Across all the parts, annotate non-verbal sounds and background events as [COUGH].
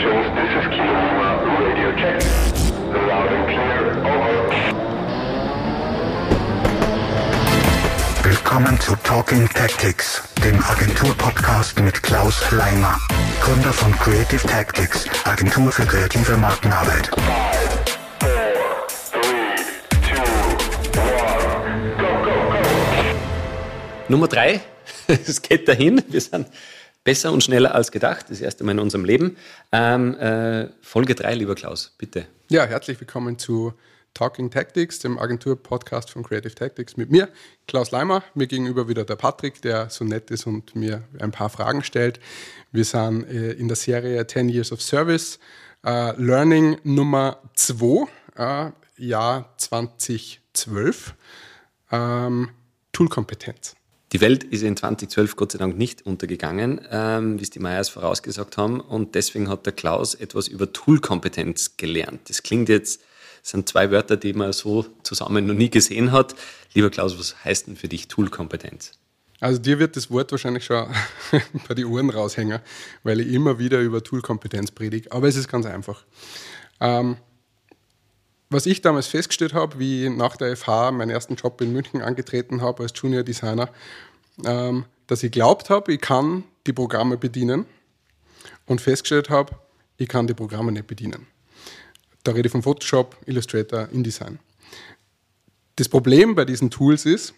stations, this is Kilo Lima, radio check. Loud and clear, over. Willkommen zu Talking Tactics, dem Agentur-Podcast mit Klaus Leimer, Gründer von Creative Tactics, Agentur für kreative Markenarbeit. Nummer drei, [LAUGHS] es geht dahin. Wir sind besser und schneller als gedacht. Das erste Mal in unserem Leben. Ähm, äh, Folge drei, lieber Klaus, bitte. Ja, herzlich willkommen zu Talking Tactics, dem Agentur-Podcast von Creative Tactics mit mir, Klaus Leimer. Mir gegenüber wieder der Patrick, der so nett ist und mir ein paar Fragen stellt. Wir sind äh, in der Serie 10 Years of Service, äh, Learning Nummer 2, äh, Jahr 2012, ähm, Toolkompetenz. Die Welt ist in 2012 Gott sei Dank nicht untergegangen, ähm, wie es die Meyers vorausgesagt haben. Und deswegen hat der Klaus etwas über Toolkompetenz gelernt. Das klingt jetzt, sind zwei Wörter, die man so zusammen noch nie gesehen hat. Lieber Klaus, was heißt denn für dich Toolkompetenz? Also dir wird das Wort wahrscheinlich schon [LAUGHS] bei die Ohren raushängen, weil ich immer wieder über Toolkompetenz predige. Aber es ist ganz einfach. Ähm, was ich damals festgestellt habe, wie ich nach der FH meinen ersten Job in München angetreten habe als Junior Designer, ähm, dass ich glaubt habe, ich kann die Programme bedienen und festgestellt habe, ich kann die Programme nicht bedienen. Da rede ich von Photoshop, Illustrator, InDesign. Das Problem bei diesen Tools ist,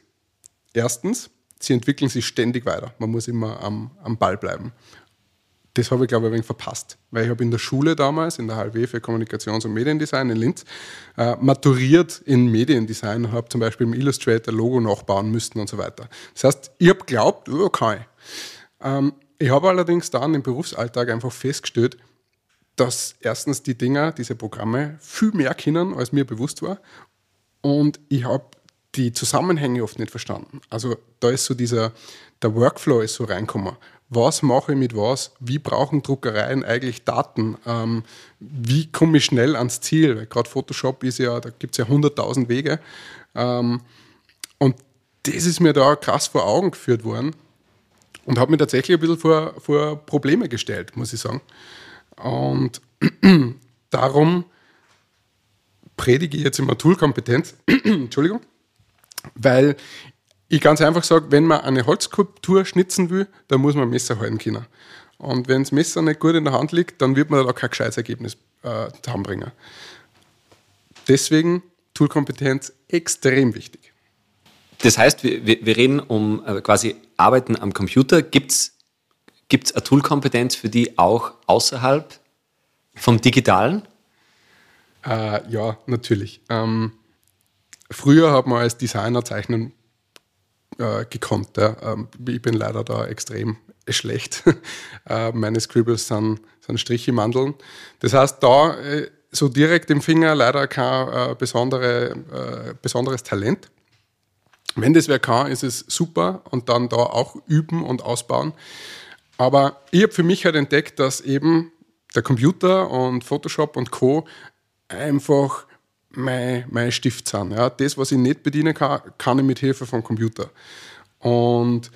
erstens, sie entwickeln sich ständig weiter. Man muss immer am, am Ball bleiben. Das habe ich, glaube ich, ein wenig verpasst. Weil ich habe in der Schule damals, in der HLW für Kommunikations- und Mediendesign in Linz, äh, maturiert in Mediendesign und habe zum Beispiel im Illustrator Logo nachbauen müssen und so weiter. Das heißt, ich habe geglaubt, oh, kann ich. Ähm, ich habe allerdings dann im Berufsalltag einfach festgestellt, dass erstens die Dinger, diese Programme, viel mehr können, als mir bewusst war. Und ich habe die Zusammenhänge oft nicht verstanden. Also da ist so dieser, der Workflow ist so reinkommen. Was mache ich mit was? Wie brauchen Druckereien eigentlich Daten? Ähm, wie komme ich schnell ans Ziel? Weil gerade Photoshop ist ja, da gibt es ja 100.000 Wege. Ähm, und das ist mir da krass vor Augen geführt worden und hat mir tatsächlich ein bisschen vor, vor Probleme gestellt, muss ich sagen. Und [CLEARS THROAT] darum predige ich jetzt immer Toolkompetenz. [CLEARS THROAT] Entschuldigung weil ich ganz einfach sage, wenn man eine Holzskulptur schnitzen will, dann muss man ein Messer halten können. Und wenn das Messer nicht gut in der Hand liegt, dann wird man da kein gescheites Ergebnis äh, zusammenbringen. Deswegen Toolkompetenz extrem wichtig. Das heißt, wir, wir wir reden um äh, quasi Arbeiten am Computer. Gibt es eine Toolkompetenz für die auch außerhalb vom Digitalen? Äh, ja, natürlich. Ähm, früher hat man als Designer zeichnen äh, gekonnt. Ja. Ähm, ich bin leider da extrem schlecht. [LAUGHS] äh, meine Scribbles sind, sind Striche Mandeln. Das heißt, da äh, so direkt im Finger leider kein äh, besondere, äh, besonderes Talent. Wenn das wer kann, ist es super und dann da auch üben und ausbauen. Aber ich habe für mich halt entdeckt, dass eben der Computer und Photoshop und Co. einfach mein, mein Stift sind. Ja. Das, was ich nicht bedienen kann, kann ich mit Hilfe vom Computer. Und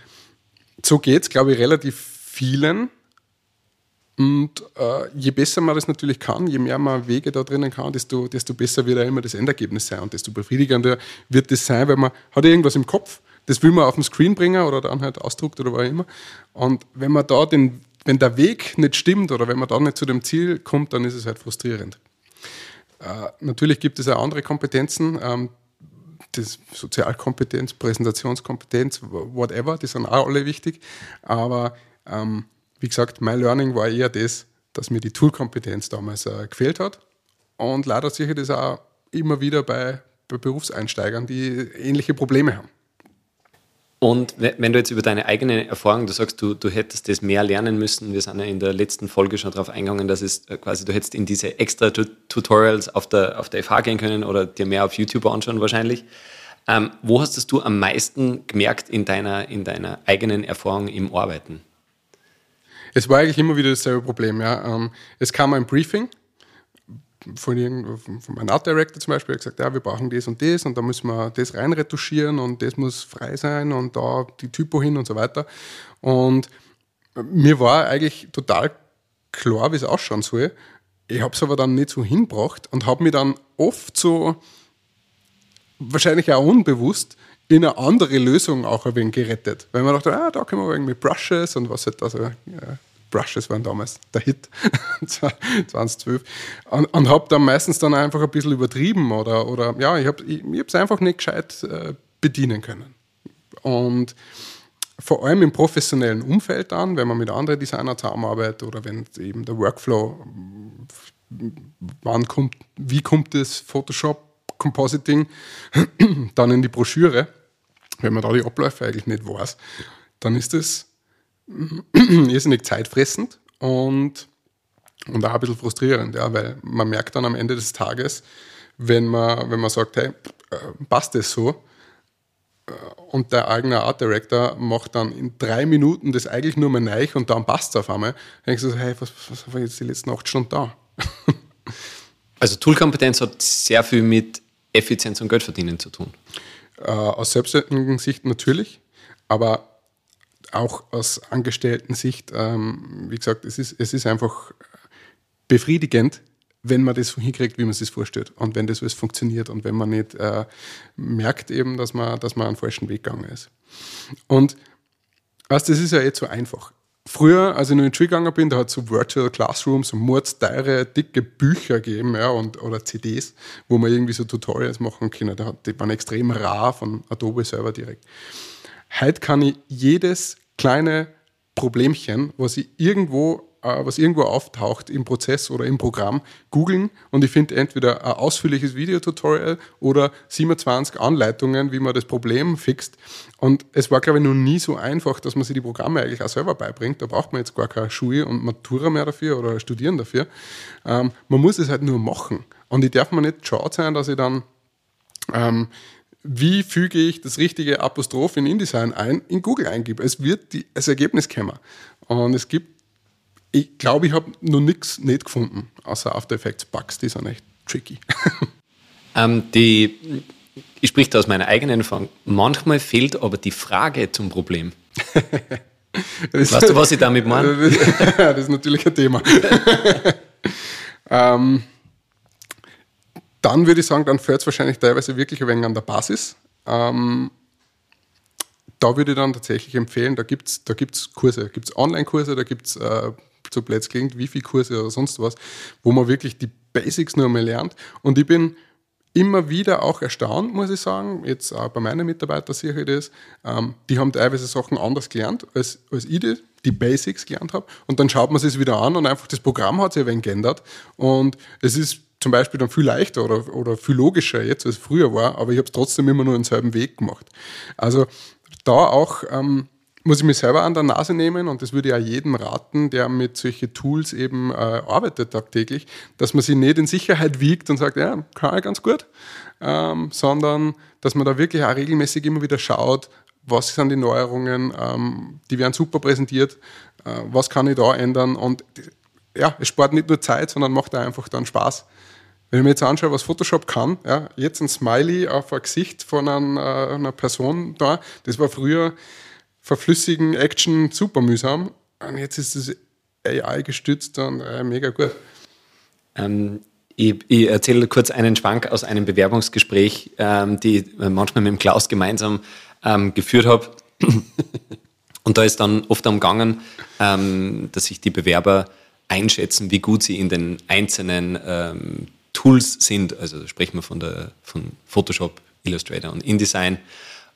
so geht es, glaube ich, relativ vielen. Und äh, je besser man das natürlich kann, je mehr man Wege da drinnen kann, desto, desto besser wird auch immer das Endergebnis sein und desto befriedigender wird das sein, weil man hat irgendwas im Kopf, das will man auf den Screen bringen oder dann halt ausdruckt oder was immer. Und wenn man da den, wenn der Weg nicht stimmt oder wenn man da nicht zu dem Ziel kommt, dann ist es halt frustrierend. Äh, natürlich gibt es auch andere Kompetenzen, ähm, das Sozialkompetenz, Präsentationskompetenz, whatever, die sind auch alle wichtig. Aber ähm, wie gesagt, mein Learning war eher das, dass mir die Toolkompetenz damals äh, gefehlt hat. Und leider sehe ich das auch immer wieder bei, bei Berufseinsteigern, die ähnliche Probleme haben. Und wenn du jetzt über deine eigene Erfahrung, du sagst, du, du hättest das mehr lernen müssen, wir sind ja in der letzten Folge schon darauf eingegangen, dass es äh, quasi, du hättest in diese extra Tutorials auf der, auf der FH gehen können oder dir mehr auf YouTube anschauen wahrscheinlich. Ähm, wo hast das du am meisten gemerkt in deiner, in deiner eigenen Erfahrung im Arbeiten? Es war eigentlich immer wieder dasselbe Problem. Ja. Ähm, es kam ein Briefing von, von meinem Art Director zum Beispiel gesagt, ja, wir brauchen das und das und da müssen wir das reinretuschieren und das muss frei sein und da die Typo hin und so weiter. Und mir war eigentlich total klar, wie es ausschauen soll. Ich habe es aber dann nicht so hinbracht und habe mich dann oft so, wahrscheinlich auch unbewusst, in eine andere Lösung auch ein wenig gerettet. Weil man dachte, ah, da können wir irgendwie Brushes und was halt, also ja, Brushes waren damals der Hit, [LAUGHS] 2012. Und, und habe dann meistens dann einfach ein bisschen übertrieben oder, oder ja, ich habe es einfach nicht gescheit äh, bedienen können. Und vor allem im professionellen Umfeld dann, wenn man mit anderen Designern zusammenarbeitet oder wenn eben der Workflow, wann kommt, wie kommt das Photoshop, Compositing [CLEARS THROAT] dann in die Broschüre, wenn man da die Abläufe eigentlich nicht weiß, dann ist das [CLEARS THROAT] irrsinnig zeitfressend und, und auch ein bisschen frustrierend, ja, weil man merkt dann am Ende des Tages, wenn man, wenn man sagt, hey, äh, passt das so? Äh, und der eigene Art Director macht dann in drei Minuten das eigentlich nur mal neu und dann passt es auf einmal. Dann denkst du so, hey, was, was war jetzt die letzten acht Stunden da? [LAUGHS] also Toolkompetenz hat sehr viel mit Effizienz und Geldverdienen zu tun. Äh, aus selbstständigen Sicht natürlich, aber auch aus Angestellten-Sicht, ähm, wie gesagt, es ist, es ist einfach befriedigend, wenn man das so hinkriegt, wie man es sich vorstellt und wenn das alles funktioniert und wenn man nicht äh, merkt eben, dass man, dass man einen falschen Weg gegangen ist. Und weißt, das ist ja jetzt so einfach. Früher, als ich noch in die Schule gegangen bin, da hat es so Virtual Classrooms und mordsteire, dicke Bücher gegeben ja, und, oder CDs, wo man irgendwie so Tutorials machen können. Die waren extrem rar von Adobe selber direkt. Heute kann ich jedes kleine Problemchen, was irgendwo äh, was irgendwo auftaucht im Prozess oder im Programm, googeln und ich finde entweder ein ausführliches Videotutorial oder 27 Anleitungen, wie man das Problem fixt. Und es war, glaube ich, noch nie so einfach, dass man sich die Programme eigentlich auch selber beibringt. Da braucht man jetzt gar keine Schule und Matura mehr dafür oder studieren dafür. Ähm, man muss es halt nur machen. Und ich darf mir nicht schade sein, dass ich dann ähm, wie füge ich das richtige Apostroph in InDesign ein, in Google eingebe. Es wird die, das Ergebnis kommen. Und es gibt, ich glaube, ich habe noch nichts nicht gefunden, außer After Effects Bugs, die sind echt tricky. [LAUGHS] Ähm, die, ich spreche da aus meiner eigenen Erfahrung. Manchmal fehlt aber die Frage zum Problem. [LAUGHS] weißt du, was ich damit meine? [LAUGHS] das ist natürlich ein Thema. ähm, dann würde ich sagen, dann fällt es wahrscheinlich teilweise wirklich ein wenig an der Basis. Ähm, da würde ich dann tatsächlich empfehlen, da gibt es da gibt's Kurse, da gibt es Online-Kurse, da gibt es äh, so blöd klingt, Wifi-Kurse oder sonst was, wo man wirklich die Basics nur mal lernt. Und ich bin immer wieder auch erstaunt, muss ich sagen, jetzt auch bei meinen Mitarbeitern ich das, ähm, die haben teilweise Sachen anders gelernt, als, als ich die, die Basics gelernt habe. Und dann schaut man sich wieder an und einfach das Programm hat sich ein wenig geändert. Und es ist zum Beispiel dann viel leichter oder, oder viel logischer jetzt, als früher war, aber ich habe es trotzdem immer nur denselben Weg gemacht. Also da auch ähm, muss ich mich selber an der Nase nehmen und das würde auch jedem raten, der mit solchen Tools eben äh, arbeitet tagtäglich, dass man sich nicht in Sicherheit wiegt und sagt, ja, kann ich ganz gut, ähm, sondern dass man da wirklich auch regelmäßig immer wieder schaut, was sind die Neuerungen, ähm, die werden super präsentiert, äh, was kann ich da ändern und ja, es spart nicht nur Zeit, sondern macht auch einfach dann Spaß. Wenn ich mir jetzt anschaue, was Photoshop kann, ja, jetzt ein Smiley auf ein Gesicht von einer, einer Person da, das war früher verflüssigen Action super mühsam und jetzt ist es AI gestützt und äh, mega gut. Ähm, ich, ich erzähle kurz einen Schwank aus einem Bewerbungsgespräch, ähm, die ich manchmal mit dem Klaus gemeinsam ähm, geführt habe. [LAUGHS] Und da ist dann oft umgangen, ähm, dass sich die Bewerber einschätzen, wie gut sie in den einzelnen ähm, Tools sind. Also sprechen wir von, der, von Photoshop, Illustrator und InDesign.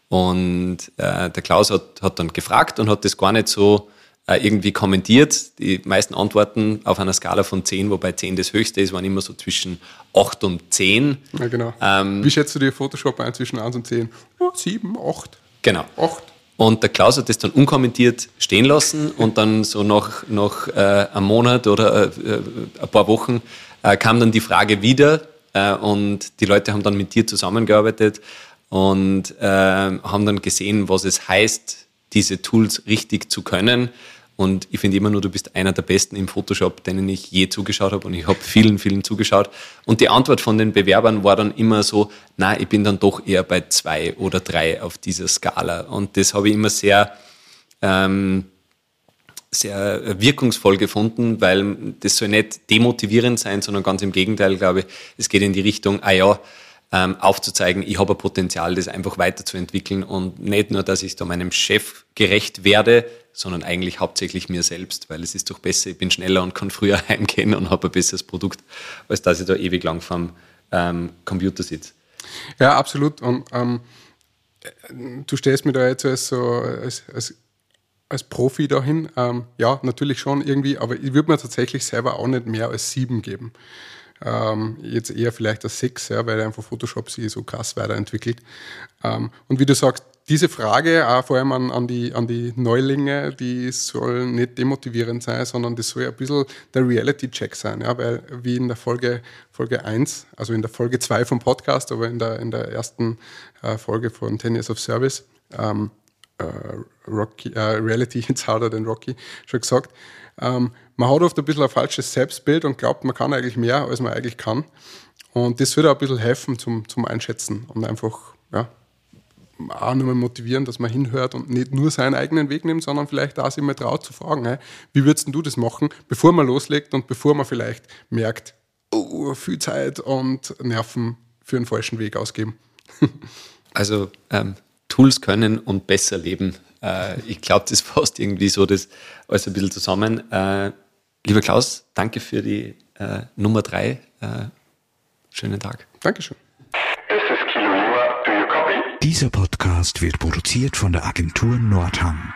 Und äh, der Klaus hat, hat dann gefragt und hat das gar nicht so äh, irgendwie kommentiert. Die meisten Antworten auf einer Skala von 10, wobei 10 das höchste ist, waren immer so zwischen 8 und 10. Ja, genau. Ähm, Wie schätzt du dir Photoshop ein zwischen 1 und 10? Ja, 7, 8. Genau. 8. Und der Klaus hat das dann unkommentiert stehen lassen und dann so nach, nach äh, einem Monat oder äh, ein paar Wochen äh, kam dann die Frage wieder äh, und die Leute haben dann mit dir zusammengearbeitet und äh, haben dann gesehen, was es heißt, diese Tools richtig zu können. Und ich finde immer nur, du bist einer der Besten im Photoshop, denen ich je zugeschaut habe. Und ich habe vielen, vielen zugeschaut. Und die Antwort von den Bewerbern war dann immer so, na, ich bin dann doch eher bei zwei oder drei auf dieser Skala. Und das habe ich immer sehr ähm, sehr wirkungsvoll gefunden, weil das soll nicht demotivierend sein, sondern ganz im Gegenteil, glaube ich, es geht in die Richtung, ah ja, ähm, aufzuzeigen, ich habe ein Potenzial, das einfach weiterzuentwickeln und nicht nur, dass ich da meinem Chef gerecht werde, sondern eigentlich hauptsächlich mir selbst, weil es ist doch besser, ich bin schneller und kann früher [LAUGHS] heimgehen und habe ein besseres Produkt, als dass ich da ewig lang vom ähm, Computer sitze. Ja, absolut. Und ähm, du stehst mir da jetzt als, so, als, als, als Profi dahin. Ähm, ja, natürlich schon irgendwie, aber ich würde mir tatsächlich selber auch nicht mehr als sieben geben. Ähm, jetzt eher vielleicht als sechs, ja, weil einfach Photoshop sich so krass weiterentwickelt. Ähm, und wie du sagst, diese Frage, auch vor allem an, an, die, an die Neulinge, die soll nicht demotivierend sein, sondern das soll ein bisschen der Reality-Check sein. Ja? Weil wie in der Folge, Folge 1, also in der Folge 2 vom Podcast, aber in der, in der ersten äh, Folge von 10 Years of Service, ähm, äh, Rocky, äh, Reality [LAUGHS] It's Harder than Rocky, schon gesagt, ähm, man hat oft ein bisschen ein falsches Selbstbild und glaubt, man kann eigentlich mehr, als man eigentlich kann. Und das würde auch ein bisschen helfen zum, zum Einschätzen und einfach, ja, auch nochmal motivieren, dass man hinhört und nicht nur seinen eigenen Weg nimmt, sondern vielleicht auch sich mal traut zu fragen, hey, wie würdest du das machen, bevor man loslegt und bevor man vielleicht merkt, oh, viel Zeit und Nerven für einen falschen Weg ausgeben. [LAUGHS] also ähm, Tools können und besser leben. Äh, ich glaube, das [LAUGHS] fasst irgendwie so das alles ein bisschen zusammen. Äh, lieber Klaus, danke für die äh, Nummer drei. Äh, schönen Tag. Dankeschön. Dieser Podcast wird produziert von der Agentur Nordhang.